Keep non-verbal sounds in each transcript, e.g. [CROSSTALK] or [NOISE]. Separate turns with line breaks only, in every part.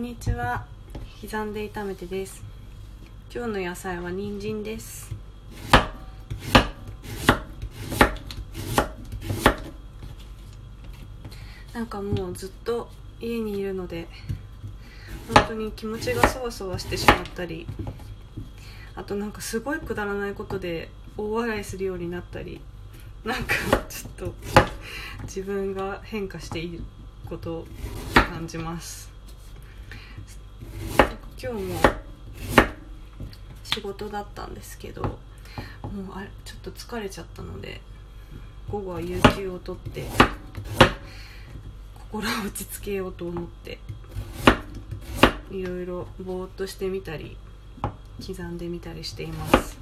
んにちは。刻んで炒めてです。今日の野菜は人参です。なんかもうずっと家にいるので本当に気持ちがそわそわしてしまったりあとなんかすごいくだらないことで大笑いするようになったりなんかちょっと自分が変化していることを感じます。今日も仕事だったんですけどもうあれちょっと疲れちゃったので午後は有給を取って心を落ち着けようと思っていろいろぼーっとしてみたり刻んでみたりしています。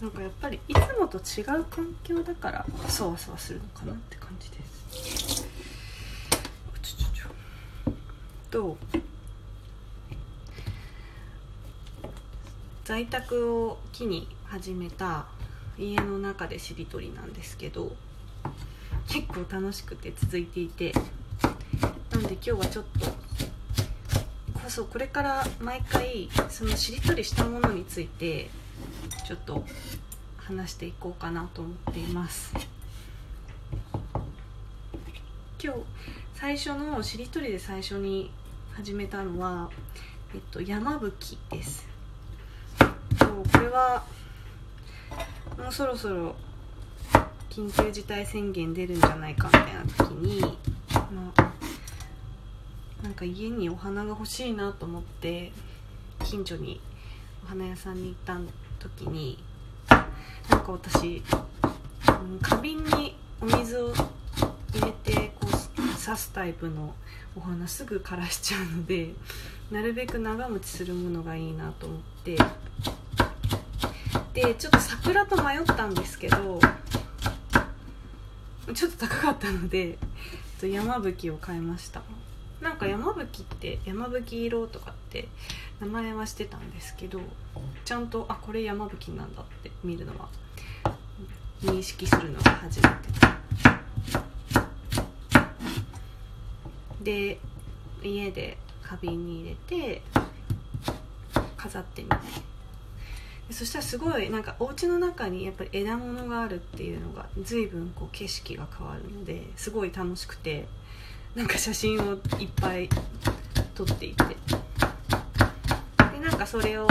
なんかやっぱりいつもと違う環境だからそわそわするのかなって感じです。ちょちょちょ。と在宅を機に始めた家の中でしりとりなんですけど結構楽しくて続いていてなんで今日はちょっとこそこれから毎回そのしりとりしたものについてちょっと話していこうかなと思っています。今日最初のしりとりで最初に始めたのは、えっと、山吹です。これはもうそろそろ緊急事態宣言出るんじゃないかみたいな時に、まあ、なんか家にお花が欲しいなと思って近所にお花屋さんに行った時になんか私、花瓶にお水を入れてこう刺すタイプのお花すぐ枯らしちゃうのでなるべく長持ちするものがいいなと思って。でちょっと桜と迷ったんですけどちょっと高かったので山吹を買いました。なんか山吹って山吹色とかって名前はしてたんですけどちゃんとあこれ山吹なんだって見るのは認識するのが初めて。で家で花瓶に入れて飾ってみて。そしたらすごいなんかお家の中にやっぱり枝物があるっていうのが随分こう景色が変わるのですごい楽しくてなんか写真をいっぱい撮っていて。でなんかそれを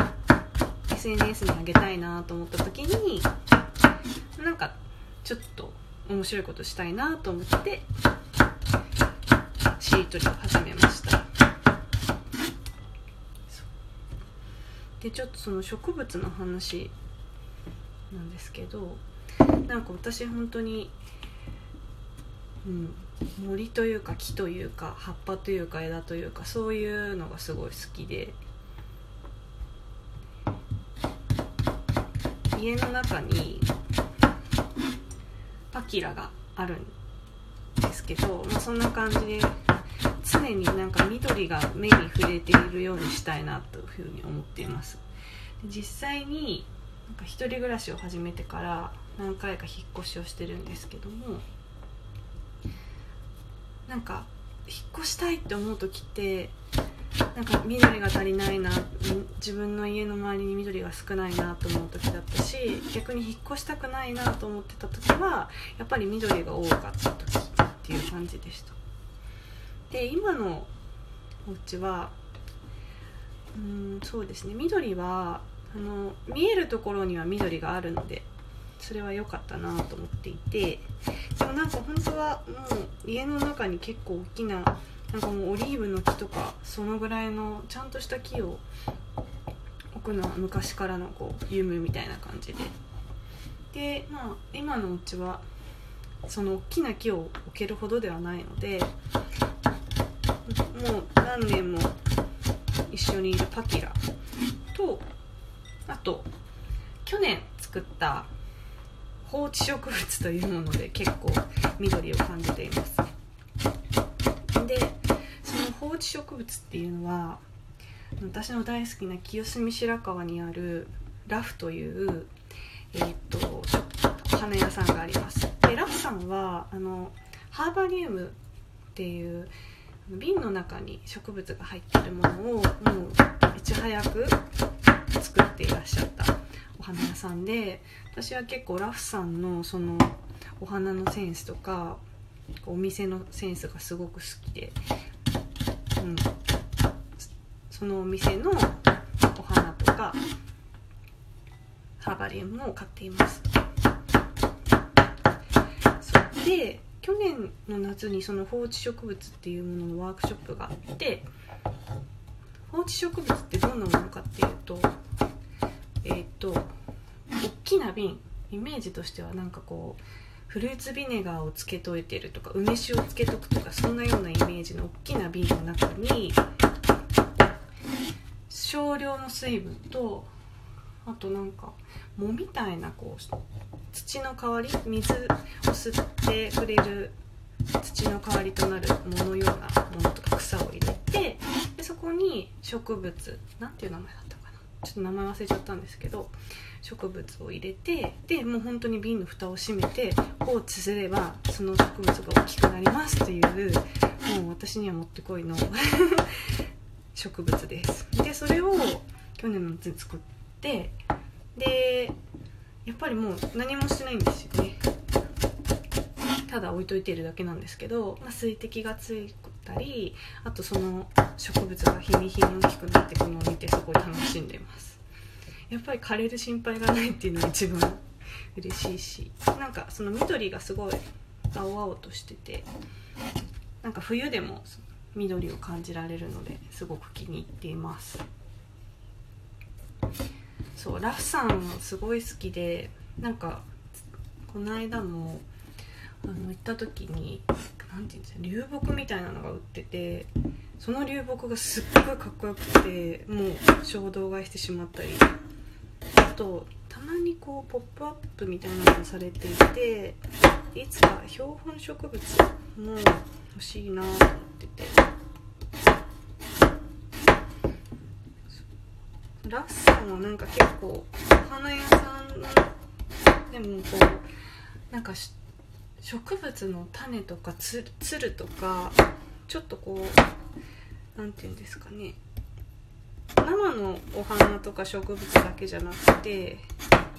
SNS に上げたいなと思った時になんかちょっと面白いことしたいなと思ってしりとりを始めました。でちょっとその植物の話なんですけどなんか私本当に、うん、森というか木というか葉っぱというか枝というかそういうのがすごい好きで。家の中にパキラがあるんですけど、まあ、そんな感じで常になんか緑が目に触れているようにしたいなというふうに思っています。実際になんか一人暮らしを始めてから何回か引っ越しをしてるんですけどもなんか引っ越したいって思う時ってなんか緑が足りないな自分の家の周りに緑が少ないなと思う時だったし逆に引っ越したくないなと思ってた時はやっぱり緑が多かった時っていう感じでした。で今のお家はうんそうですね。緑はあの見えるところには緑があるのでそれは良かったなと思っていてでもなんか本当はもう家の中に結構大きななんかもうオリーブの木とかそのぐらいのちゃんとした木を置くのは昔からのこう夢みたいな感じで。でまあ今のうちはその大きな木を置けるほどではないのでもう何年も一緒にいるパキラとあと去年作った放置植物というもので結構緑を感じています。置植物っていうのは私の大好きな清澄白河にあるラフという、えーと、花屋さんがあります。でラフさんはあのハーバリウムっていう瓶の中に植物が入ってるものをもういち早く作っていらっしゃったお花屋さんで私は結構ラフさんのそのお花のセンスとかお店のセンスがすごく好きで、うん、そのお店のお花とかハーバリウムを買っています。そで去年の夏にその放置植物っていうもののワークショップがあって放置植物ってどんなものかっていうとえっ、ー、と大きな瓶イメージとしてはなんかこうフルーツビネガーをつけといてるとか梅酒をつけとくとかそんなようなイメージの大きな瓶の中に少量の水分とあとなんか藻みたいなこう土の代わり水を吸ってくれる土の代わりとなる藻のようなものとか草を入れてでそこに植物なんていう名前だちょっと名前忘れちゃったんですけど植物を入れてでもう本当に瓶の蓋を閉めて放置すればその植物が大きくなりますっていうもう私にはもってこいの [LAUGHS] 植物です。でそれを去年の夏に作ってでやっぱりもう何もしてないんですよね。ただ置いといてるだけなんですけど、まあ、水滴がついたりあとその植物が日に日に大きくなっていくのを見てすごい楽しんでます。やっぱり枯れる心配がないっていうのが一番嬉しいしなんかその緑がすごい青々としててなんか冬でも緑を感じられるのですごく気に入っています。そうラフさんもすごい好きでなんかこの間もあの行った時に何て言うんですか流木みたいなのが売っててその流木がすっごいかっこよくてもう衝動買いしてしまったりあとたまにこう「ポップアップみたいなのをされていていつか標本植物も欲しいなと思ってて。ラッサンはなんか結構お花屋さんでもこうなんか植物の種とかつるとかちょっとこう何て言うんですかね。生のお花とか植物だけじゃなくて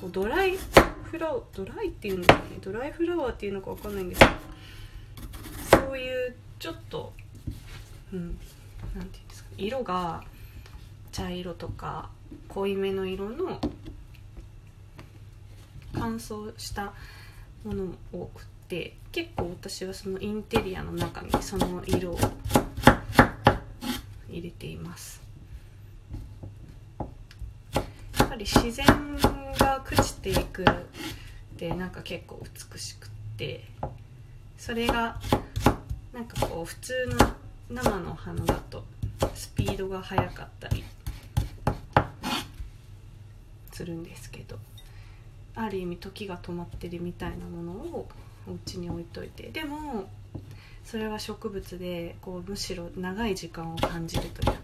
こうドライフラワードライっていうのかねドライフラワーっていうのか分かんないんですけどそういうちょっとうん何て言うんですか色が茶色とか濃いめの色の乾燥したものも多くて結構私はそのインテリアの中にその色を入れています。やっぱり自然が朽ちていくってなんか結構美しくってそれがなんかこう普通の生の花だとスピードが速かったりするんですけどある意味時が止まってるみたいなものをお家に置いといてでもそれは植物でこうむしろ長い時間を感じるというか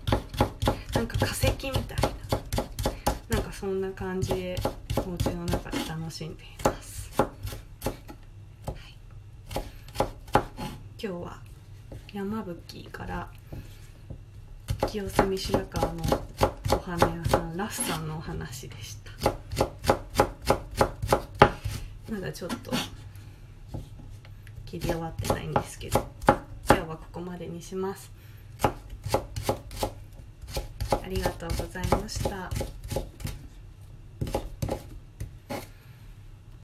なんか化石みたいな。そんな感じでお家の中で楽しんでいます、はい、今日は山吹から清澄白河のお花屋さんラフさんのお話でした。まだちょっと切り終わってないんですけど今日はここまでにしますありがとうございました。